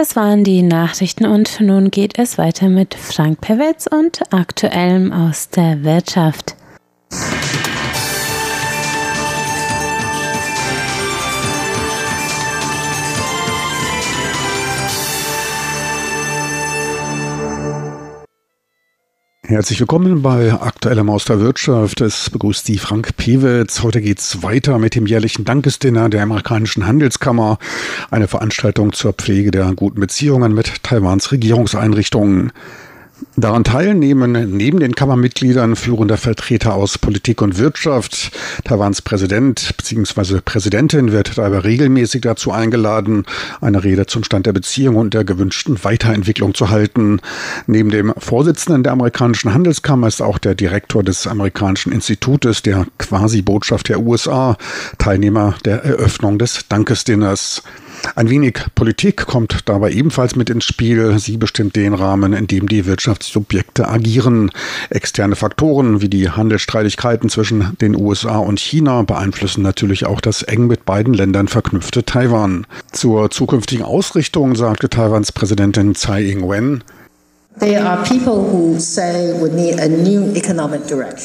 Das waren die Nachrichten und nun geht es weiter mit Frank Pewitz und Aktuellem aus der Wirtschaft. Herzlich willkommen bei Aktueller Maus der Wirtschaft. Es begrüßt Sie Frank Pewitz. Heute geht's weiter mit dem jährlichen Dankesdinner der amerikanischen Handelskammer, eine Veranstaltung zur Pflege der guten Beziehungen mit Taiwans Regierungseinrichtungen. Daran teilnehmen neben den Kammermitgliedern führender Vertreter aus Politik und Wirtschaft. Taiwans Präsident bzw. Präsidentin wird dabei regelmäßig dazu eingeladen, eine Rede zum Stand der Beziehung und der gewünschten Weiterentwicklung zu halten. Neben dem Vorsitzenden der amerikanischen Handelskammer ist auch der Direktor des amerikanischen Institutes der Quasi-Botschaft der USA Teilnehmer der Eröffnung des Dankesdinners. Ein wenig Politik kommt dabei ebenfalls mit ins Spiel. Sie bestimmt den Rahmen, in dem die Wirtschaftssubjekte agieren. Externe Faktoren wie die Handelsstreitigkeiten zwischen den USA und China beeinflussen natürlich auch das eng mit beiden Ländern verknüpfte Taiwan. Zur zukünftigen Ausrichtung sagte Taiwans Präsidentin Tsai Ing-wen,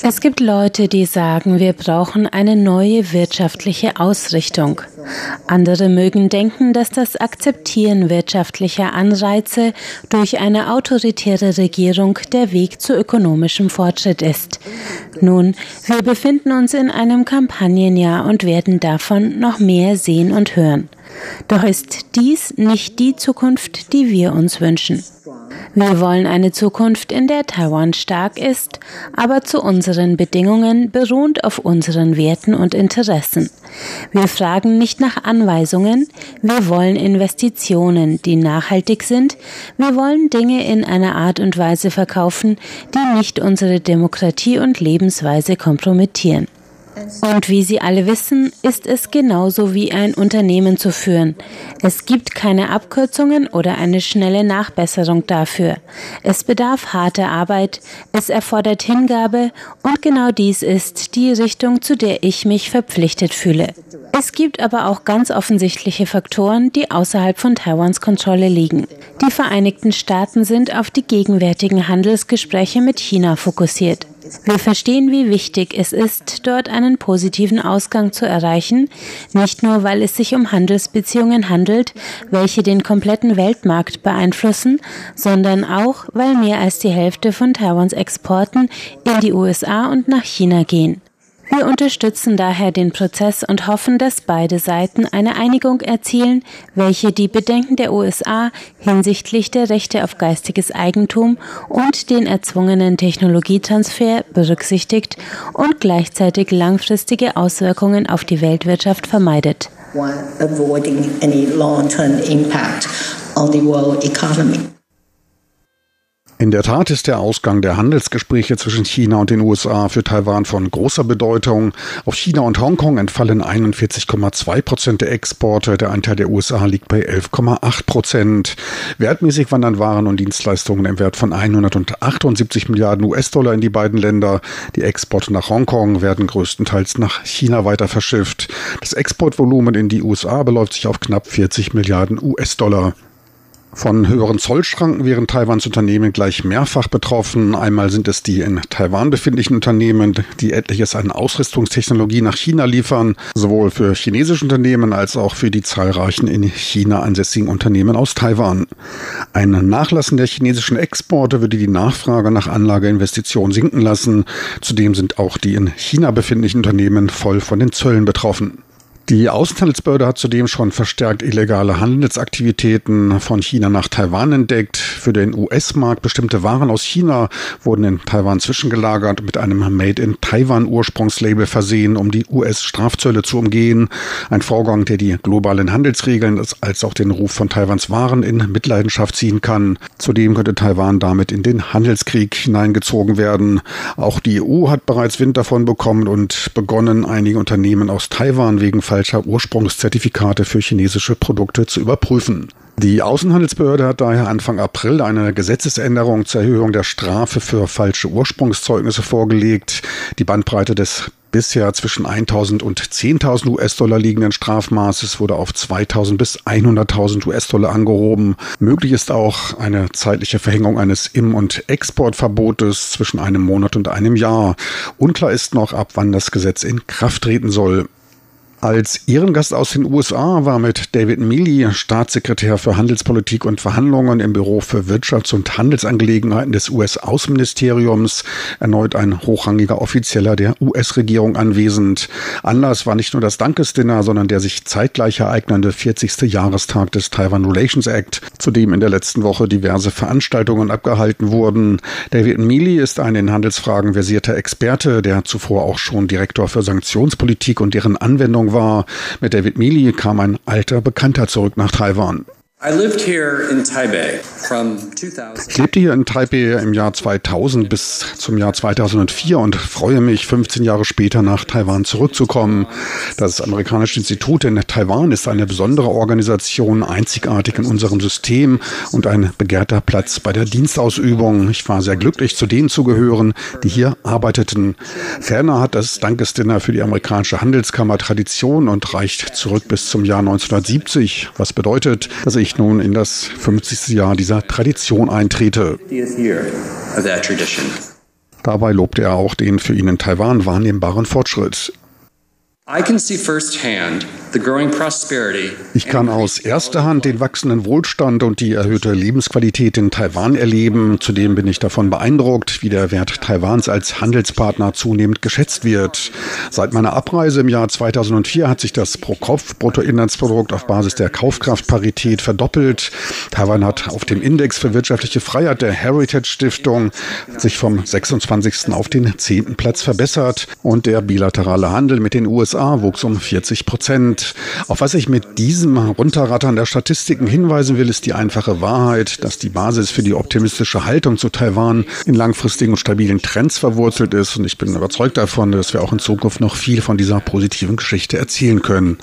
es gibt Leute, die sagen, wir brauchen eine neue wirtschaftliche Ausrichtung. Andere mögen denken, dass das Akzeptieren wirtschaftlicher Anreize durch eine autoritäre Regierung der Weg zu ökonomischem Fortschritt ist. Nun, wir befinden uns in einem Kampagnenjahr und werden davon noch mehr sehen und hören. Doch ist dies nicht die Zukunft, die wir uns wünschen. Wir wollen eine Zukunft, in der Taiwan stark ist, aber zu unseren Bedingungen beruhend auf unseren Werten und Interessen. Wir fragen nicht nach Anweisungen, wir wollen Investitionen, die nachhaltig sind, wir wollen Dinge in einer Art und Weise verkaufen, die nicht unsere Demokratie und Lebensweise kompromittieren. Und wie Sie alle wissen, ist es genauso wie ein Unternehmen zu führen. Es gibt keine Abkürzungen oder eine schnelle Nachbesserung dafür. Es bedarf harter Arbeit, es erfordert Hingabe und genau dies ist die Richtung, zu der ich mich verpflichtet fühle. Es gibt aber auch ganz offensichtliche Faktoren, die außerhalb von Taiwans Kontrolle liegen. Die Vereinigten Staaten sind auf die gegenwärtigen Handelsgespräche mit China fokussiert. Wir verstehen, wie wichtig es ist, dort einen positiven Ausgang zu erreichen, nicht nur weil es sich um Handelsbeziehungen handelt, welche den kompletten Weltmarkt beeinflussen, sondern auch, weil mehr als die Hälfte von Taiwans Exporten in die USA und nach China gehen. Wir unterstützen daher den Prozess und hoffen, dass beide Seiten eine Einigung erzielen, welche die Bedenken der USA hinsichtlich der Rechte auf geistiges Eigentum und den erzwungenen Technologietransfer berücksichtigt und gleichzeitig langfristige Auswirkungen auf die Weltwirtschaft vermeidet. avoiding any long-term impact on the world economy. In der Tat ist der Ausgang der Handelsgespräche zwischen China und den USA für Taiwan von großer Bedeutung. Auf China und Hongkong entfallen 41,2 Prozent der Exporte. Der Anteil der USA liegt bei 11,8 Prozent. Wertmäßig wandern Waren und Dienstleistungen im Wert von 178 Milliarden US-Dollar in die beiden Länder. Die Exporte nach Hongkong werden größtenteils nach China weiter verschifft. Das Exportvolumen in die USA beläuft sich auf knapp 40 Milliarden US-Dollar. Von höheren Zollschranken wären Taiwans Unternehmen gleich mehrfach betroffen. Einmal sind es die in Taiwan befindlichen Unternehmen, die etliches an Ausrüstungstechnologie nach China liefern, sowohl für chinesische Unternehmen als auch für die zahlreichen in China ansässigen Unternehmen aus Taiwan. Ein Nachlassen der chinesischen Exporte würde die Nachfrage nach Anlageinvestitionen sinken lassen. Zudem sind auch die in China befindlichen Unternehmen voll von den Zöllen betroffen. Die Außenhandelsbehörde hat zudem schon verstärkt illegale Handelsaktivitäten von China nach Taiwan entdeckt. Für den US-Markt bestimmte Waren aus China wurden in Taiwan zwischengelagert und mit einem Made in Taiwan Ursprungslabel versehen, um die US-Strafzölle zu umgehen. Ein Vorgang, der die globalen Handelsregeln als auch den Ruf von Taiwans Waren in Mitleidenschaft ziehen kann. Zudem könnte Taiwan damit in den Handelskrieg hineingezogen werden. Auch die EU hat bereits Wind davon bekommen und begonnen, einige Unternehmen aus Taiwan wegen falscher Ursprungszertifikate für chinesische Produkte zu überprüfen. Die Außenhandelsbehörde hat daher Anfang April eine Gesetzesänderung zur Erhöhung der Strafe für falsche Ursprungszeugnisse vorgelegt. Die Bandbreite des bisher zwischen 1.000 und 10.000 US-Dollar liegenden Strafmaßes wurde auf 2.000 bis 100.000 US-Dollar angehoben. Möglich ist auch eine zeitliche Verhängung eines Im- und Exportverbotes zwischen einem Monat und einem Jahr. Unklar ist noch, ab wann das Gesetz in Kraft treten soll. Als Ehrengast aus den USA war mit David Mealy, Staatssekretär für Handelspolitik und Verhandlungen im Büro für Wirtschafts- und Handelsangelegenheiten des US-Außenministeriums, erneut ein hochrangiger Offizieller der US-Regierung anwesend. Anlass war nicht nur das Dankesdinner, sondern der sich zeitgleich ereignende 40. Jahrestag des Taiwan Relations Act, zu dem in der letzten Woche diverse Veranstaltungen abgehalten wurden. David Mealy ist ein in Handelsfragen versierter Experte, der zuvor auch schon Direktor für Sanktionspolitik und deren Anwendung war. Mit David Mealy kam ein alter Bekannter zurück nach Taiwan. Ich lebte hier in Taipei im Jahr 2000 bis zum Jahr 2004 und freue mich, 15 Jahre später nach Taiwan zurückzukommen. Das amerikanische Institut in Taiwan ist eine besondere Organisation, einzigartig in unserem System und ein begehrter Platz bei der Dienstausübung. Ich war sehr glücklich, zu denen zu gehören, die hier arbeiteten. Ferner hat das Dankesdinner für die amerikanische Handelskammer Tradition und reicht zurück bis zum Jahr 1970, was bedeutet, dass ich nun in das 50. Jahr dieser Tradition eintrete. Dabei lobte er auch den für ihn in Taiwan wahrnehmbaren Fortschritt. Ich kann aus erster Hand den wachsenden Wohlstand und die erhöhte Lebensqualität in Taiwan erleben. Zudem bin ich davon beeindruckt, wie der Wert Taiwans als Handelspartner zunehmend geschätzt wird. Seit meiner Abreise im Jahr 2004 hat sich das Pro-Kopf-Bruttoinlandsprodukt auf Basis der Kaufkraftparität verdoppelt. Taiwan hat auf dem Index für wirtschaftliche Freiheit der Heritage Stiftung sich vom 26. auf den 10. Platz verbessert und der bilaterale Handel mit den USA wuchs um 40 Prozent. Auf was ich mit diesem Runterrattern der Statistiken hinweisen will, ist die einfache Wahrheit, dass die Basis für die optimistische Haltung zu Taiwan in langfristigen und stabilen Trends verwurzelt ist. Und ich bin überzeugt davon, dass wir auch in Zukunft noch viel von dieser positiven Geschichte erzählen können.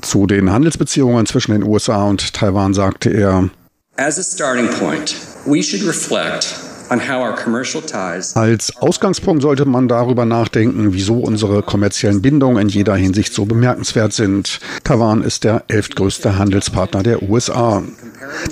Zu den Handelsbeziehungen zwischen den USA und Taiwan sagte er, As a starting point, we should reflect als Ausgangspunkt sollte man darüber nachdenken, wieso unsere kommerziellen Bindungen in jeder Hinsicht so bemerkenswert sind. Taiwan ist der elftgrößte Handelspartner der USA.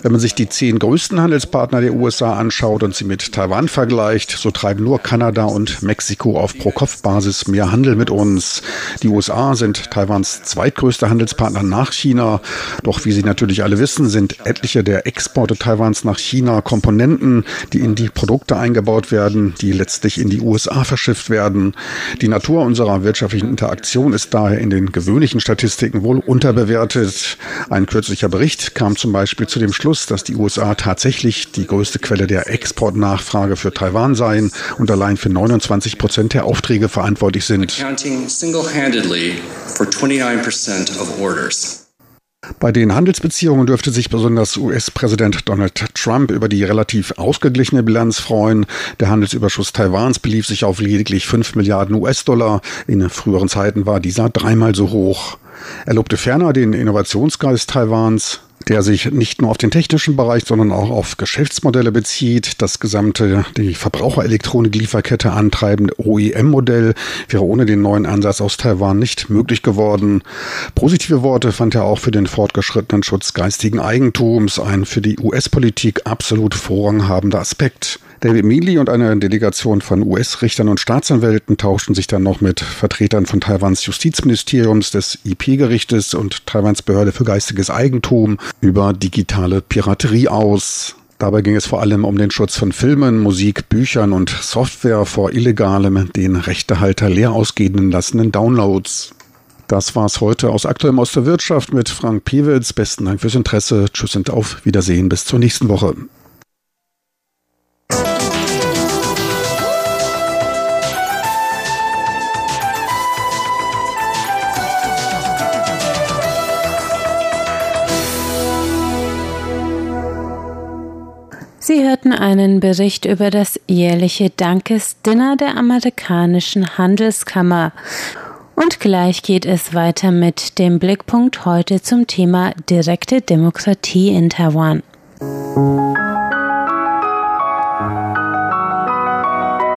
Wenn man sich die zehn größten Handelspartner der USA anschaut und sie mit Taiwan vergleicht, so treiben nur Kanada und Mexiko auf Pro-Kopf-Basis mehr Handel mit uns. Die USA sind Taiwans zweitgrößter Handelspartner nach China. Doch wie Sie natürlich alle wissen, sind etliche der Exporte Taiwans nach China Komponenten, die in die Produkte eingebaut werden, die letztlich in die USA verschifft werden. Die Natur unserer wirtschaftlichen Interaktion ist daher in den gewöhnlichen Statistiken wohl unterbewertet. Ein kürzlicher Bericht kam zum Beispiel zu dem Schluss, dass die USA tatsächlich die größte Quelle der Exportnachfrage für Taiwan seien und allein für 29 Prozent der Aufträge verantwortlich sind. Bei den Handelsbeziehungen dürfte sich besonders US-Präsident Donald Trump über die relativ ausgeglichene Bilanz freuen. Der Handelsüberschuss Taiwans belief sich auf lediglich 5 Milliarden US-Dollar. In früheren Zeiten war dieser dreimal so hoch. Er lobte ferner den Innovationsgeist Taiwans der sich nicht nur auf den technischen Bereich, sondern auch auf Geschäftsmodelle bezieht. Das gesamte, die Verbraucherelektronik-Lieferkette antreibende OEM-Modell wäre ohne den neuen Ansatz aus Taiwan nicht möglich geworden. Positive Worte fand er auch für den fortgeschrittenen Schutz geistigen Eigentums, ein für die US-Politik absolut vorranghabender Aspekt. David Mealy und eine Delegation von US-Richtern und Staatsanwälten tauschten sich dann noch mit Vertretern von Taiwans Justizministeriums, des IP-Gerichtes und Taiwans Behörde für geistiges Eigentum über digitale Piraterie aus. Dabei ging es vor allem um den Schutz von Filmen, Musik, Büchern und Software vor illegalem, den Rechtehalter leer ausgehenden lassenden Downloads. Das war's heute aus Aktuellem aus der Wirtschaft mit Frank Pewitz. Besten Dank fürs Interesse. Tschüss und auf Wiedersehen. Bis zur nächsten Woche. Sie hörten einen Bericht über das jährliche Dankesdinner der amerikanischen Handelskammer. Und gleich geht es weiter mit dem Blickpunkt heute zum Thema direkte Demokratie in Taiwan.